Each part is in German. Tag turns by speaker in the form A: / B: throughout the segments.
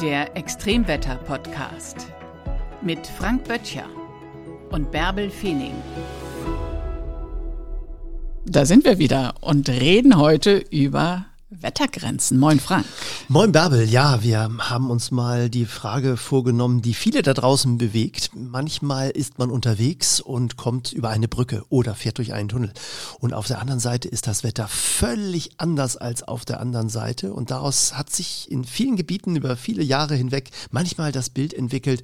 A: Der Extremwetter-Podcast mit Frank Böttcher und Bärbel Feening.
B: Da sind wir wieder und reden heute über Wettergrenzen. Moin Frank.
C: Moin Bärbel. Ja, wir haben uns mal die Frage vorgenommen, die viele da draußen bewegt. Manchmal ist man unterwegs und kommt über eine Brücke oder fährt durch einen Tunnel. Und auf der anderen Seite ist das Wetter völlig anders als auf der anderen Seite. Und daraus hat sich in vielen Gebieten über viele Jahre hinweg manchmal das Bild entwickelt,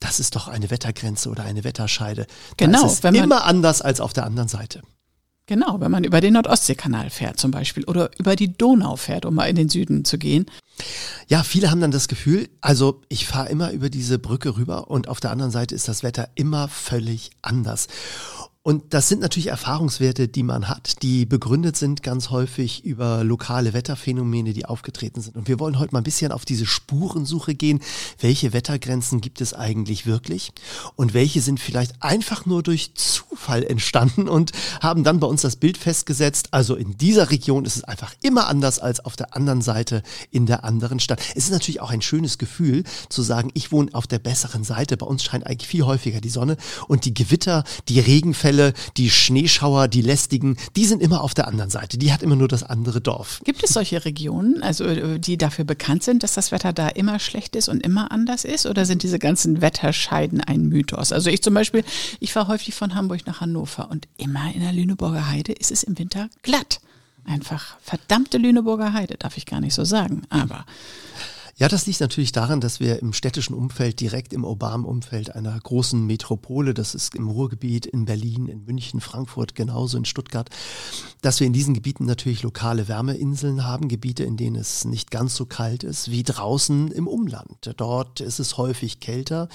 C: das ist doch eine Wettergrenze oder eine Wetterscheide. Da
B: Genau,
C: ist es
B: man-
C: immer anders als auf der anderen Seite.
B: Genau, wenn man über den Nordostseekanal fährt zum Beispiel oder über die Donau fährt, um mal in den Süden zu gehen.
C: Ja, viele haben dann das Gefühl, also ich fahre immer über diese Brücke rüber und auf der anderen Seite ist das Wetter immer völlig anders. Und das sind natürlich Erfahrungswerte, die man hat, die begründet sind ganz häufig über lokale Wetterphänomene, die aufgetreten sind. Und wir wollen heute mal ein bisschen auf diese Spurensuche gehen. Welche Wettergrenzen gibt es eigentlich wirklich? Und welche sind vielleicht einfach nur durch Zufall entstanden und haben dann bei uns das Bild festgesetzt. Also in dieser Region ist es einfach immer anders als auf der anderen Seite in der anderen Stadt. Es ist natürlich auch ein schönes Gefühl zu sagen, ich wohne auf der besseren Seite. Bei uns scheint eigentlich viel häufiger die Sonne und die Gewitter, die Regenfälle, die Schneeschauer, die lästigen, die sind immer auf der anderen Seite. Die hat immer nur das andere Dorf.
B: Gibt es solche Regionen, also äh, die dafür bekannt sind, dass das Wetter da immer schlecht ist und immer anders ist? Oder sind diese ganzen Wetterscheiden ein Mythos? Also ich zum Beispiel, ich fahre häufig von Hamburg nach Hannover und immer in der Lüneburger Heide ist es im Winter glatt. Einfach verdammte Lüneburger Heide, darf ich gar nicht so sagen. Aber
C: Ja, das liegt natürlich daran, dass wir im städtischen Umfeld, direkt im urbanen Umfeld einer großen Metropole, das ist im Ruhrgebiet, in Berlin, in München, Frankfurt, genauso in Stuttgart, dass wir in diesen Gebieten natürlich lokale Wärmeinseln haben, Gebiete, in denen es nicht ganz so kalt ist wie draußen im Umland. Dort ist es häufig kälter.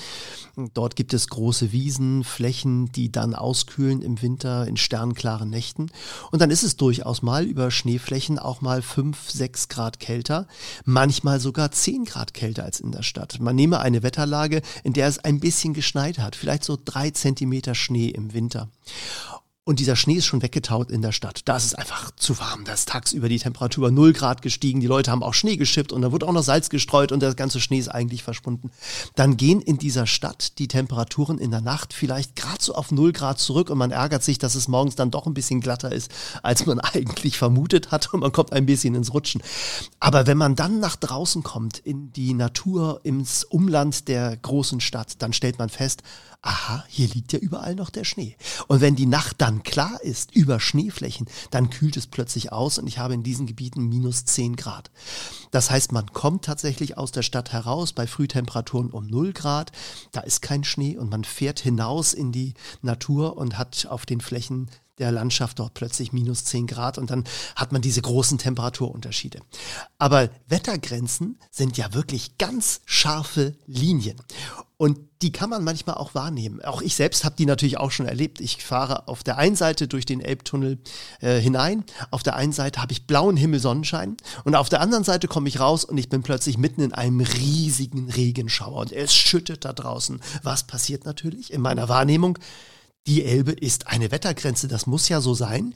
C: Dort gibt es große Wiesen, Flächen, die dann auskühlen im Winter in sternklaren Nächten. Und dann ist es durchaus mal über Schneeflächen auch mal fünf, sechs Grad kälter, manchmal sogar 10 Grad kälter als in der Stadt. Man nehme eine Wetterlage, in der es ein bisschen geschneit hat, vielleicht so drei Zentimeter Schnee im Winter. Und dieser Schnee ist schon weggetaut in der Stadt. Da ist es einfach zu warm. Da ist tagsüber die Temperatur über 0 Grad gestiegen. Die Leute haben auch Schnee geschippt und da wurde auch noch Salz gestreut und der ganze Schnee ist eigentlich verschwunden. Dann gehen in dieser Stadt die Temperaturen in der Nacht vielleicht gerade so auf 0 Grad zurück und man ärgert sich, dass es morgens dann doch ein bisschen glatter ist, als man eigentlich vermutet hat und man kommt ein bisschen ins Rutschen. Aber wenn man dann nach draußen kommt, in die Natur, ins Umland der großen Stadt, dann stellt man fest, aha, hier liegt ja überall noch der Schnee. Und wenn die Nacht dann klar ist über Schneeflächen, dann kühlt es plötzlich aus und ich habe in diesen Gebieten minus 10 Grad. Das heißt, man kommt tatsächlich aus der Stadt heraus bei Frühtemperaturen um 0 Grad, da ist kein Schnee und man fährt hinaus in die Natur und hat auf den Flächen der Landschaft dort plötzlich minus 10 Grad und dann hat man diese großen Temperaturunterschiede. Aber Wettergrenzen sind ja wirklich ganz scharfe Linien. Und die kann man manchmal auch wahrnehmen. Auch ich selbst habe die natürlich auch schon erlebt. Ich fahre auf der einen Seite durch den Elbtunnel äh, hinein, auf der einen Seite habe ich blauen Himmel, Sonnenschein und auf der anderen Seite komme ich raus und ich bin plötzlich mitten in einem riesigen Regenschauer und es schüttet da draußen. Was passiert natürlich in meiner Wahrnehmung? Die Elbe ist eine Wettergrenze, das muss ja so sein.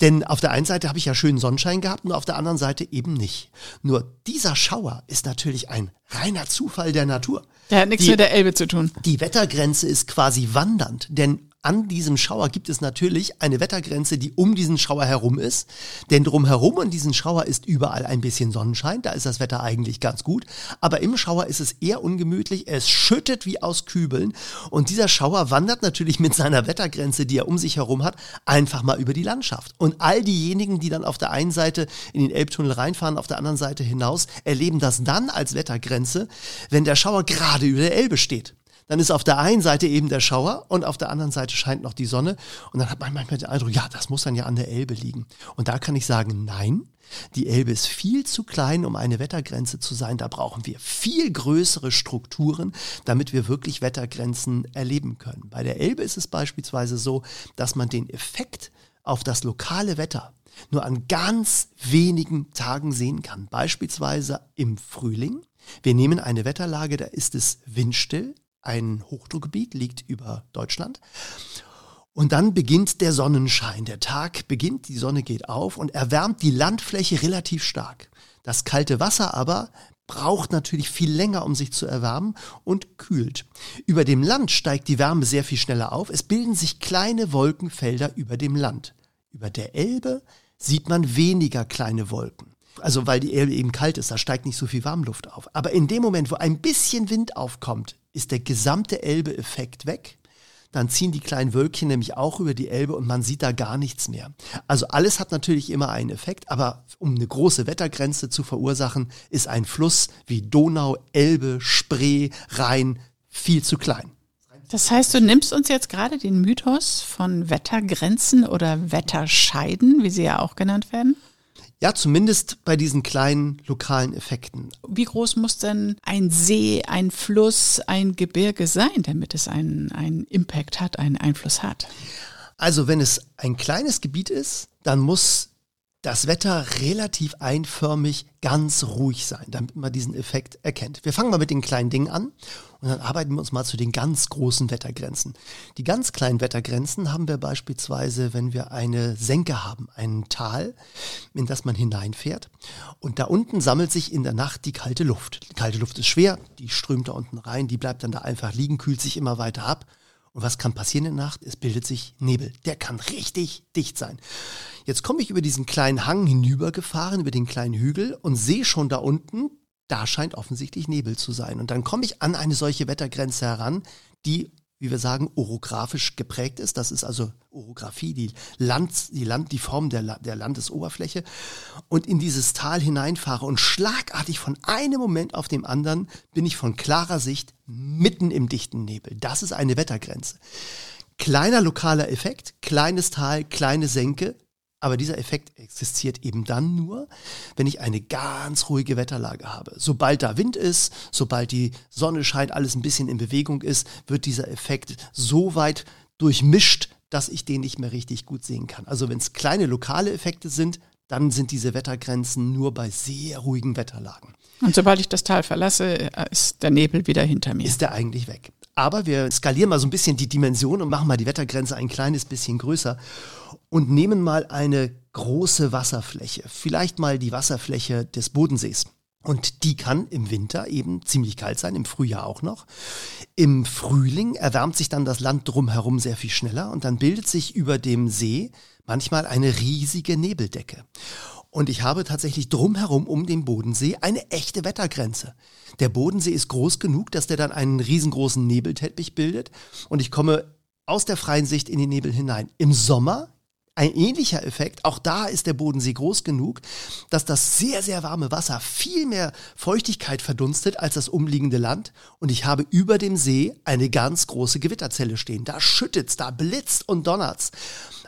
C: Denn auf der einen Seite habe ich ja schönen Sonnenschein gehabt und auf der anderen Seite eben nicht. Nur dieser Schauer ist natürlich ein reiner Zufall der Natur.
B: der hat nichts
C: Die-
B: mit der Elbe zu tun.
C: Die Wettergrenze ist quasi wandernd, denn an diesem Schauer gibt es natürlich eine Wettergrenze, die um diesen Schauer herum ist. Denn drumherum an diesen Schauer ist überall ein bisschen Sonnenschein, da ist das Wetter eigentlich ganz gut. Aber im Schauer ist es eher ungemütlich, es schüttet wie aus Kübeln. Und dieser Schauer wandert natürlich mit seiner Wettergrenze, die er um sich herum hat, einfach mal über die Landschaft. Und all diejenigen, die dann auf der einen Seite in den Elbtunnel reinfahren, auf der anderen Seite hinaus, erleben das dann als Wettergrenze, wenn der Schauer gerade über der Elbe steht dann ist auf der einen Seite eben der Schauer und auf der anderen Seite scheint noch die Sonne. Und dann hat man manchmal den Eindruck, ja, das muss dann ja an der Elbe liegen. Und da kann ich sagen, nein, die Elbe ist viel zu klein, um eine Wettergrenze zu sein. Da brauchen wir viel größere Strukturen, damit wir wirklich Wettergrenzen erleben können. Bei der Elbe ist es beispielsweise so, dass man den Effekt auf das lokale Wetter nur an ganz wenigen Tagen sehen kann. Beispielsweise im Frühling. Wir nehmen eine Wetterlage, da ist es windstill. Ein Hochdruckgebiet liegt über Deutschland. Und dann beginnt der Sonnenschein. Der Tag beginnt, die Sonne geht auf und erwärmt die Landfläche relativ stark. Das kalte Wasser aber braucht natürlich viel länger, um sich zu erwärmen und kühlt. Über dem Land steigt die Wärme sehr viel schneller auf. Es bilden sich kleine Wolkenfelder über dem Land. Über der Elbe sieht man weniger kleine Wolken. Also weil die Elbe eben kalt ist, da steigt nicht so viel Warmluft auf. Aber in dem Moment, wo ein bisschen Wind aufkommt, ist der gesamte Elbe-Effekt weg dann ziehen die kleinen Wölkchen nämlich auch über die Elbe und man sieht da gar nichts mehr. Also alles hat natürlich immer einen Effekt, aber um eine große Wettergrenze zu verursachen, ist ein Fluss wie Donau, Elbe, Spree, Rhein viel zu klein.
B: Das heißt, du nimmst uns jetzt gerade den Mythos von Wettergrenzen oder Wetterscheiden, wie sie ja auch genannt werden?
C: Ja, zumindest bei diesen kleinen lokalen Effekten.
B: Wie groß muss denn ein See, ein Fluss, ein Gebirge sein, damit es einen, einen Impact hat, einen Einfluss hat?
C: Also wenn es ein kleines Gebiet ist, dann muss das Wetter relativ einförmig ganz ruhig sein, damit man diesen Effekt erkennt. Wir fangen mal mit den kleinen Dingen an und dann arbeiten wir uns mal zu den ganz großen Wettergrenzen. Die ganz kleinen Wettergrenzen haben wir beispielsweise, wenn wir eine Senke haben, ein Tal, in das man hineinfährt und da unten sammelt sich in der Nacht die kalte Luft. Die kalte Luft ist schwer, die strömt da unten rein, die bleibt dann da einfach liegen, kühlt sich immer weiter ab und was kann passieren in der Nacht? Es bildet sich Nebel. Der kann richtig dicht sein. Jetzt komme ich über diesen kleinen Hang hinübergefahren, über den kleinen Hügel und sehe schon da unten, da scheint offensichtlich Nebel zu sein. Und dann komme ich an eine solche Wettergrenze heran, die wie wir sagen, orographisch geprägt ist. Das ist also Orographie, die, Land, die, Land, die Form der, der Landesoberfläche. Und in dieses Tal hineinfahre und schlagartig von einem Moment auf dem anderen bin ich von klarer Sicht mitten im dichten Nebel. Das ist eine Wettergrenze. Kleiner lokaler Effekt, kleines Tal, kleine Senke, aber dieser Effekt existiert eben dann nur, wenn ich eine ganz ruhige Wetterlage habe. Sobald da Wind ist, sobald die Sonne scheint, alles ein bisschen in Bewegung ist, wird dieser Effekt so weit durchmischt, dass ich den nicht mehr richtig gut sehen kann. Also wenn es kleine lokale Effekte sind, dann sind diese Wettergrenzen nur bei sehr ruhigen Wetterlagen.
B: Und sobald ich das Tal verlasse, ist der Nebel wieder hinter mir.
C: Ist der eigentlich weg. Aber wir skalieren mal so ein bisschen die Dimension und machen mal die Wettergrenze ein kleines bisschen größer und nehmen mal eine große Wasserfläche, vielleicht mal die Wasserfläche des Bodensees. Und die kann im Winter eben ziemlich kalt sein, im Frühjahr auch noch. Im Frühling erwärmt sich dann das Land drumherum sehr viel schneller und dann bildet sich über dem See manchmal eine riesige Nebeldecke. Und ich habe tatsächlich drumherum um den Bodensee eine echte Wettergrenze. Der Bodensee ist groß genug, dass der dann einen riesengroßen Nebelteppich bildet und ich komme aus der freien Sicht in den Nebel hinein. Im Sommer ein ähnlicher Effekt, auch da ist der Bodensee groß genug, dass das sehr, sehr warme Wasser viel mehr Feuchtigkeit verdunstet als das umliegende Land und ich habe über dem See eine ganz große Gewitterzelle stehen. Da schüttet's, da blitzt und donnert's.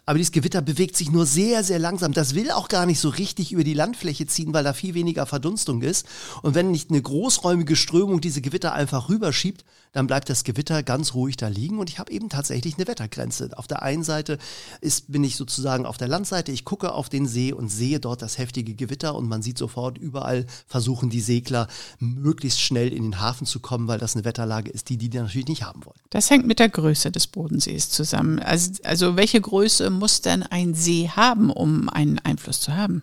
C: Aber dieses Gewitter bewegt sich nur sehr, sehr langsam. Das will auch gar nicht so richtig über die Landfläche ziehen, weil da viel weniger Verdunstung ist. Und wenn nicht eine großräumige Strömung diese Gewitter einfach rüberschiebt, dann bleibt das Gewitter ganz ruhig da liegen. Und ich habe eben tatsächlich eine Wettergrenze. Auf der einen Seite ist, bin ich sozusagen auf der Landseite. Ich gucke auf den See und sehe dort das heftige Gewitter. Und man sieht sofort überall versuchen die Segler möglichst schnell in den Hafen zu kommen, weil das eine Wetterlage ist, die die natürlich nicht haben wollen.
B: Das hängt mit der Größe des Bodensees zusammen. Also, also welche Größe muss denn ein See haben, um einen Einfluss zu haben?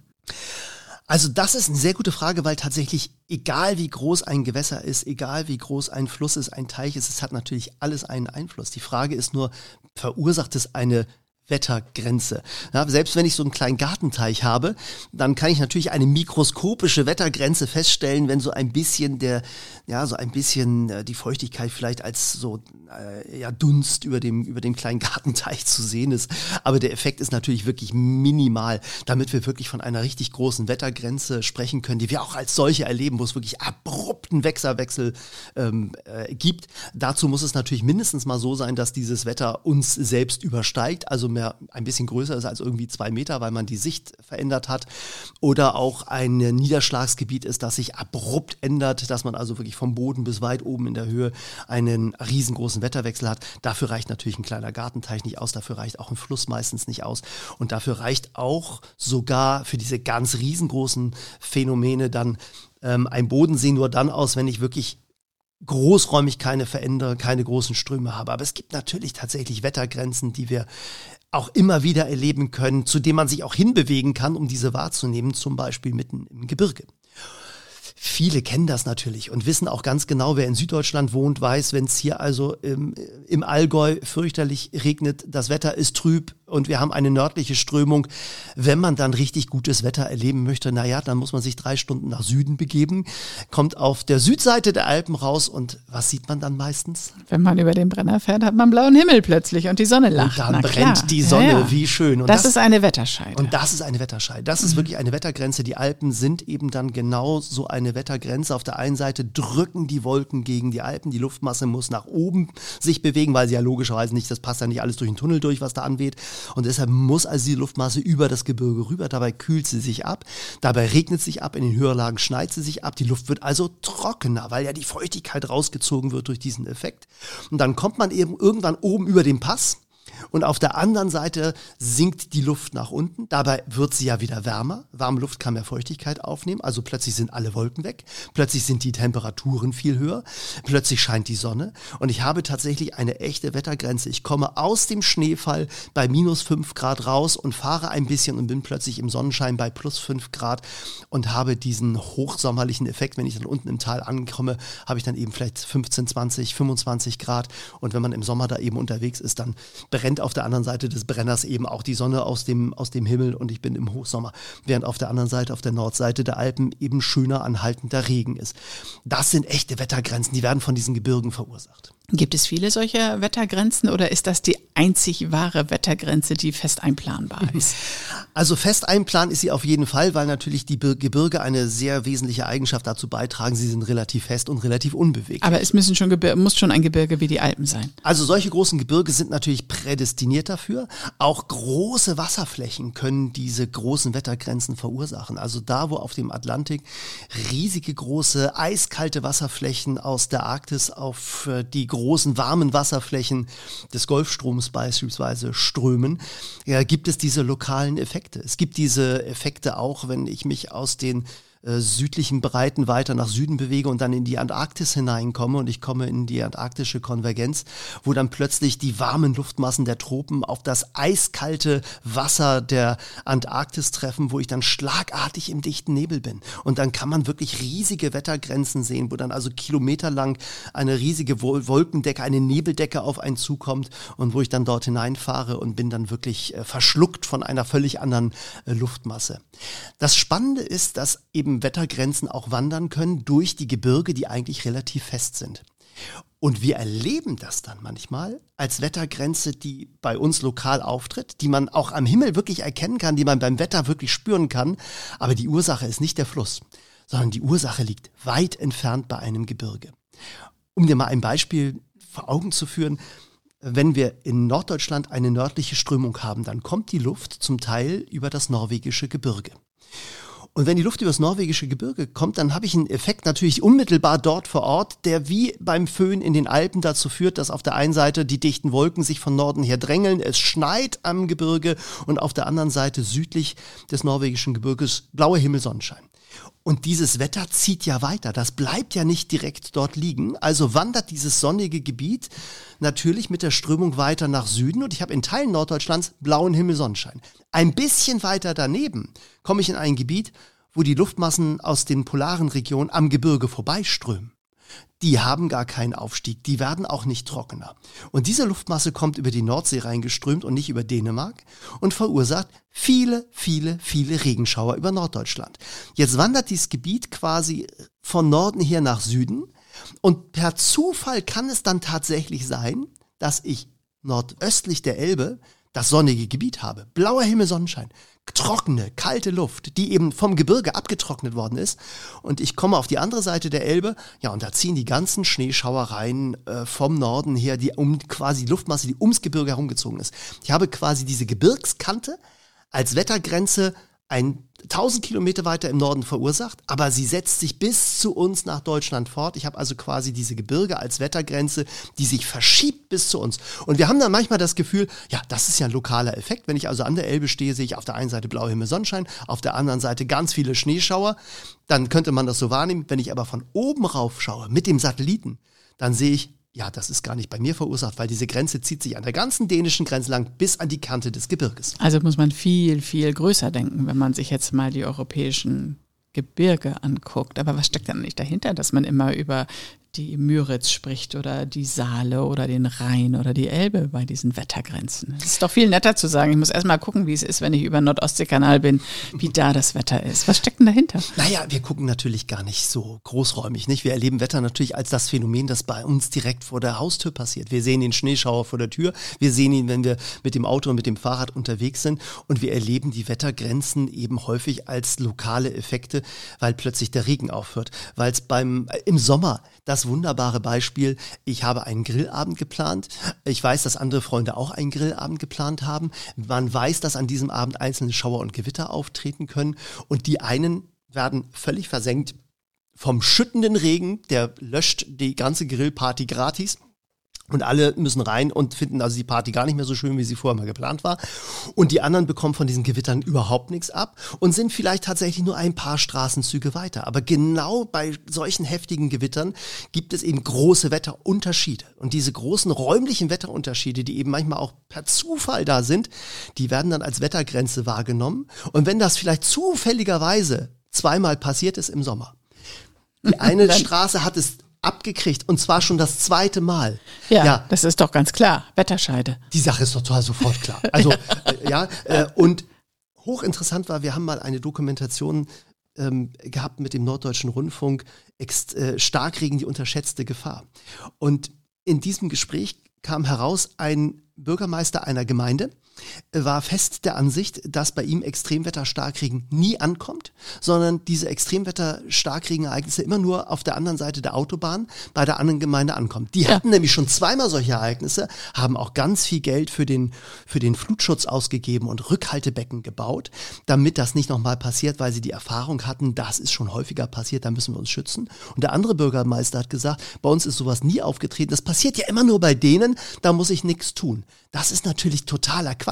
C: Also das ist eine sehr gute Frage, weil tatsächlich egal wie groß ein Gewässer ist, egal wie groß ein Fluss ist, ein Teich ist, es hat natürlich alles einen Einfluss. Die Frage ist nur, verursacht es eine Wettergrenze. Ja, selbst wenn ich so einen kleinen Gartenteich habe, dann kann ich natürlich eine mikroskopische Wettergrenze feststellen, wenn so ein bisschen der, ja, so ein bisschen äh, die Feuchtigkeit vielleicht als so äh, ja, Dunst über dem, über dem kleinen Gartenteich zu sehen ist. Aber der Effekt ist natürlich wirklich minimal, damit wir wirklich von einer richtig großen Wettergrenze sprechen können, die wir auch als solche erleben, wo es wirklich abrupten Wechselwechsel ähm, äh, gibt. Dazu muss es natürlich mindestens mal so sein, dass dieses Wetter uns selbst übersteigt, also mehr ein bisschen größer ist als irgendwie zwei Meter, weil man die Sicht verändert hat. Oder auch ein Niederschlagsgebiet ist, das sich abrupt ändert, dass man also wirklich vom Boden bis weit oben in der Höhe einen riesengroßen Wetterwechsel hat. Dafür reicht natürlich ein kleiner Gartenteich nicht aus, dafür reicht auch ein Fluss meistens nicht aus. Und dafür reicht auch sogar für diese ganz riesengroßen Phänomene dann ähm, ein Bodensee nur dann aus, wenn ich wirklich großräumig keine verändere, keine großen Ströme habe. Aber es gibt natürlich tatsächlich Wettergrenzen, die wir auch immer wieder erleben können, zu dem man sich auch hinbewegen kann, um diese wahrzunehmen, zum Beispiel mitten im Gebirge. Viele kennen das natürlich und wissen auch ganz genau, wer in Süddeutschland wohnt, weiß, wenn es hier also im, im Allgäu fürchterlich regnet, das Wetter ist trüb und wir haben eine nördliche Strömung. Wenn man dann richtig gutes Wetter erleben möchte, naja, dann muss man sich drei Stunden nach Süden begeben, kommt auf der Südseite der Alpen raus und was sieht man dann meistens?
B: Wenn man über den Brenner fährt, hat man blauen Himmel plötzlich und die Sonne lacht.
C: Und dann
B: Na
C: brennt
B: klar.
C: die Sonne,
B: Ja, ja.
C: wie schön. Und
B: das, ist eine Wetterscheide.
C: Und das ist eine Wetterscheide. Das ist wirklich eine Wettergrenze. Die Alpen sind eben dann genau so eine Wettergrenze. Auf der einen Seite drücken die Wolken gegen die Alpen. Die Luftmasse muss nach oben sich bewegen, weil sie ja logischerweise nicht, das passt ja nicht alles durch den Tunnel durch, was da anweht. Und deshalb muss also die Luftmasse über das Gebirge rüber. Dabei kühlt sie sich ab. Dabei regnet sich ab. In den Höherlagen schneit sie sich ab. Die Luft wird also trockener, weil ja die Feuchtigkeit rausgezogen wird durch diesen Effekt. Und dann kommt man eben irgendwann oben über den Pass. Und auf der anderen Seite sinkt die Luft nach unten. Dabei wird sie ja wieder wärmer. Warme Luft kann mehr Feuchtigkeit aufnehmen. Also plötzlich sind alle Wolken weg. Plötzlich sind die Temperaturen viel höher. Plötzlich scheint die Sonne. Und ich habe tatsächlich eine echte Wettergrenze. Ich komme aus dem Schneefall bei minus fünf Grad raus und fahre ein bisschen und bin plötzlich im Sonnenschein bei plus fünf Grad und habe diesen hochsommerlichen Effekt. Wenn ich dann unten im Tal ankomme, habe ich dann eben vielleicht 15, 20, 25 Grad. Und wenn man im Sommer da eben unterwegs ist, dann brennt auf der anderen Seite des Brenners eben auch die Sonne aus dem, aus dem Himmel und ich bin im Hochsommer. Während auf der anderen Seite, auf der Nordseite der Alpen eben schöner anhaltender Regen ist. Das sind echte Wettergrenzen, die werden von diesen Gebirgen verursacht.
B: Gibt es viele solcher Wettergrenzen oder ist das die einzig wahre Wettergrenze, die fest einplanbar ist?
C: Also fest einplanen ist sie auf jeden Fall, weil natürlich die Bir- Gebirge eine sehr wesentliche Eigenschaft dazu beitragen. Sie sind relativ fest und relativ unbeweglich.
B: Aber es müssen schon Gebir muss schon ein Gebirge wie die Alpen sein.
C: Also solche großen Gebirge sind natürlich prädestiniert dafür. Auch große Wasserflächen können diese großen Wettergrenzen verursachen. Also da, wo auf dem Atlantik riesige große eiskalte Wasserflächen aus der Arktis auf äh, die großen warmen Wasserflächen des Golfstroms beispielsweise strömen, ja, gibt es diese lokalen Effekte. Es gibt diese Effekte auch, wenn ich mich aus den äh, südlichen Breiten weiter nach Süden bewege und dann in die Antarktis hineinkomme und ich komme in die antarktische Konvergenz, wo dann plötzlich die warmen Luftmassen der Tropen auf das eiskalte Wasser der Antarktis treffen, wo ich dann schlagartig im dichten Nebel bin. Und dann kann man wirklich riesige Wettergrenzen sehen, wo dann also kilometerlang eine riesige Wol- Wolkendecke, eine Nebeldecke auf einen zukommt und wo ich dann dort hineinfahre und bin dann wirklich äh, verschluckt von einer völlig anderen äh, Luftmasse. Das Spannende ist, dass eben Wettergrenzen auch wandern können durch die Gebirge, die eigentlich relativ fest sind. Und wir erleben das dann manchmal als Wettergrenze, die bei uns lokal auftritt, die man auch am Himmel wirklich erkennen kann, die man beim Wetter wirklich spüren kann. Aber die Ursache ist nicht der Fluss, sondern die Ursache liegt weit entfernt bei einem Gebirge. Um dir mal ein Beispiel vor Augen zu führen, wenn wir in Norddeutschland eine nördliche Strömung haben, dann kommt die Luft zum Teil über das norwegische Gebirge. Und wenn die Luft über das norwegische Gebirge kommt, dann habe ich einen Effekt natürlich unmittelbar dort vor Ort, der wie beim Föhn in den Alpen dazu führt, dass auf der einen Seite die dichten Wolken sich von Norden her drängeln, es schneit am Gebirge und auf der anderen Seite südlich des norwegischen Gebirges blauer Himmel, Sonnenschein. Und dieses Wetter zieht ja weiter. Das bleibt ja nicht direkt dort liegen. Also wandert dieses sonnige Gebiet natürlich mit der Strömung weiter nach Süden. Und ich habe in Teilen Norddeutschlands blauen Himmel, Sonnenschein. Ein bisschen weiter daneben komme ich in ein Gebiet, wo die Luftmassen aus den polaren Regionen am Gebirge vorbeiströmen. Die haben gar keinen Aufstieg, die werden auch nicht trockener. Und diese Luftmasse kommt über die Nordsee reingeströmt und nicht über Dänemark und verursacht viele, viele, viele Regenschauer über Norddeutschland. Jetzt wandert dieses Gebiet quasi von Norden her nach Süden und per Zufall kann es dann tatsächlich sein, dass ich nordöstlich der Elbe das sonnige Gebiet habe. Blauer Himmel, Sonnenschein. Trockene, kalte Luft, die eben vom Gebirge abgetrocknet worden ist. Und ich komme auf die andere Seite der Elbe, ja, und da ziehen die ganzen Schneeschauereien äh, vom Norden her, die um quasi die Luftmasse, die ums Gebirge herumgezogen ist. Ich habe quasi diese Gebirgskante als Wettergrenze ein 1000 Kilometer weiter im Norden verursacht, aber sie setzt sich bis zu uns nach Deutschland fort. Ich habe also quasi diese Gebirge als Wettergrenze, die sich verschiebt bis zu uns. Und wir haben dann manchmal das Gefühl, ja, das ist ja ein lokaler Effekt. Wenn ich also an der Elbe stehe, sehe ich auf der einen Seite blauer Himmel, Sonnenschein, auf der anderen Seite ganz viele Schneeschauer. Dann könnte man das so wahrnehmen. Wenn ich aber von oben rauf schaue mit dem Satelliten, dann sehe ich, ja, das ist gar nicht bei mir verursacht, weil diese Grenze zieht sich an der ganzen dänischen Grenze lang bis an die Kante des Gebirges.
B: Also muss man viel, viel größer denken, wenn man sich jetzt mal die europäischen Gebirge anguckt. Aber was steckt dann nicht dahinter, dass man immer über die Müritz spricht oder die Saale oder den Rhein oder die Elbe bei diesen Wettergrenzen. Es ist doch viel netter zu sagen, ich muss erst mal gucken, wie es ist, wenn ich über Nordostseekanal bin, wie da das Wetter ist. Was steckt denn dahinter?
C: Naja, wir gucken natürlich gar nicht so großräumig, nicht? Wir erleben Wetter natürlich als das Phänomen, das bei uns direkt vor der Haustür passiert. Wir sehen den Schneeschauer vor der Tür, wir sehen ihn, wenn wir mit dem Auto und mit dem Fahrrad unterwegs sind und wir erleben die Wettergrenzen eben häufig als lokale Effekte, weil plötzlich der Regen aufhört, weil es beim äh, im Sommer das wunderbare Beispiel, ich habe einen Grillabend geplant. Ich weiß, dass andere Freunde auch einen Grillabend geplant haben. Man weiß, dass an diesem Abend einzelne Schauer und Gewitter auftreten können. Und die einen werden völlig versenkt vom schüttenden Regen, der löscht die ganze Grillparty gratis. Und alle müssen rein und finden also die Party gar nicht mehr so schön, wie sie vorher mal geplant war. Und die anderen bekommen von diesen Gewittern überhaupt nichts ab und sind vielleicht tatsächlich nur ein paar Straßenzüge weiter. Aber genau bei solchen heftigen Gewittern gibt es eben große Wetterunterschiede. Und diese großen räumlichen Wetterunterschiede, die eben manchmal auch per Zufall da sind, die werden dann als Wettergrenze wahrgenommen. Und wenn das vielleicht zufälligerweise zweimal passiert ist im Sommer, die eine Straße hat es abgekriegt und zwar schon das zweite Mal.
B: Ja, ja, das ist doch ganz klar. Wetterscheide.
C: Die Sache ist doch total sofort klar. Also ja, äh, und hochinteressant war, wir haben mal eine Dokumentation ähm, gehabt mit dem Norddeutschen Rundfunk, ex, äh, Starkregen, die unterschätzte Gefahr. Und in diesem Gespräch kam heraus, ein Bürgermeister einer Gemeinde war fest der Ansicht, dass bei ihm Extremwetter-Starkregen nie ankommt, sondern diese Extremwetter-Starkregenereignisse immer nur auf der anderen Seite der Autobahn bei der anderen Gemeinde ankommen. Die ja. hatten nämlich schon zweimal solche Ereignisse, haben auch ganz viel Geld für den, für den Flutschutz ausgegeben und Rückhaltebecken gebaut, damit das nicht nochmal passiert, weil sie die Erfahrung hatten, das ist schon häufiger passiert, da müssen wir uns schützen. Und der andere Bürgermeister hat gesagt, bei uns ist sowas nie aufgetreten, das passiert ja immer nur bei denen, da muss ich nichts tun. Das ist natürlich totaler Quatsch,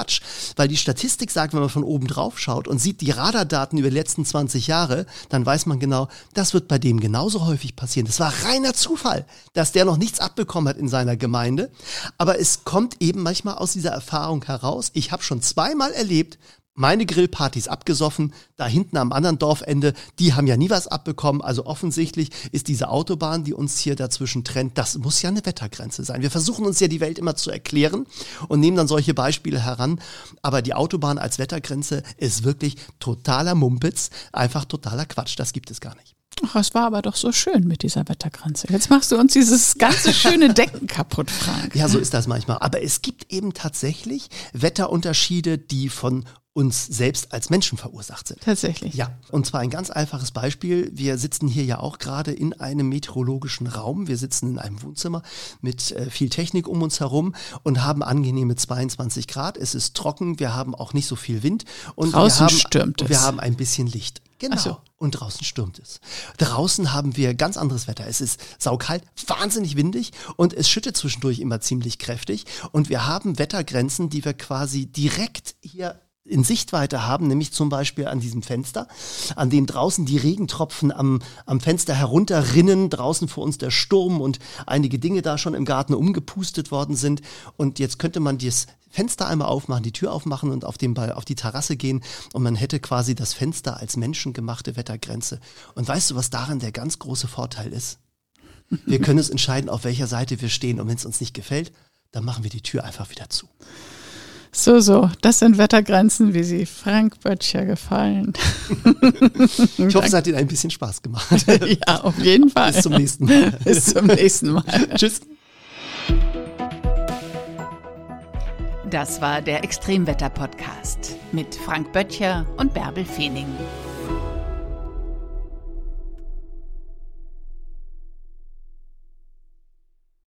C: weil die Statistik sagt, wenn man von oben drauf schaut und sieht die Radardaten über die letzten 20 Jahre, dann weiß man genau, das wird bei dem genauso häufig passieren. Das war reiner Zufall, dass der noch nichts abbekommen hat in seiner Gemeinde. Aber es kommt eben manchmal aus dieser Erfahrung heraus. Ich habe schon zweimal erlebt, meine Grillpartys abgesoffen, da hinten am anderen Dorfende, die haben ja nie was abbekommen. Also offensichtlich ist diese Autobahn, die uns hier dazwischen trennt, das muss ja eine Wettergrenze sein. Wir versuchen uns ja die Welt immer zu erklären und nehmen dann solche Beispiele heran. Aber die Autobahn als Wettergrenze ist wirklich totaler Mumpitz, einfach totaler Quatsch. Das gibt es gar nicht.
B: Ach, es war aber doch so schön mit dieser Wettergrenze. Jetzt machst du uns dieses ganze schöne Decken kaputt, Frank.
C: Ja, so ist das manchmal. Aber es gibt eben tatsächlich Wetterunterschiede, die von uns selbst als Menschen verursacht sind.
B: Tatsächlich.
C: Ja, und zwar ein ganz einfaches Beispiel. Wir sitzen hier ja auch gerade in einem meteorologischen Raum. Wir sitzen in einem Wohnzimmer mit äh, viel Technik um uns herum und haben angenehme 22 Grad. Es ist trocken, wir haben auch nicht so viel Wind und
B: draußen
C: wir haben,
B: stürmt es.
C: wir haben ein bisschen Licht. Genau.
B: So.
C: Und draußen stürmt es. Draußen haben wir ganz anderes Wetter. Es ist saukalt, wahnsinnig windig und es schüttet zwischendurch immer ziemlich kräftig. Und wir haben Wettergrenzen, die wir quasi direkt hier in Sichtweite haben, nämlich zum Beispiel an diesem Fenster, an dem draußen die Regentropfen am, am Fenster herunterrinnen, draußen vor uns der Sturm und einige Dinge da schon im Garten umgepustet worden sind. Und jetzt könnte man das Fenster einmal aufmachen, die Tür aufmachen und auf, den Ball, auf die Terrasse gehen und man hätte quasi das Fenster als menschengemachte Wettergrenze. Und weißt du, was daran der ganz große Vorteil ist? Wir können uns entscheiden, auf welcher Seite wir stehen und wenn es uns nicht gefällt, dann machen wir die Tür einfach wieder zu.
B: So, so, das sind Wettergrenzen, wie sie Frank Böttcher gefallen.
C: ich hoffe, es hat Ihnen ein bisschen Spaß gemacht.
B: ja, auf jeden Fall.
C: Bis zum nächsten Mal.
B: Bis zum nächsten Mal.
C: Tschüss.
A: Das war der Extremwetter-Podcast mit Frank Böttcher und Bärbel Feening.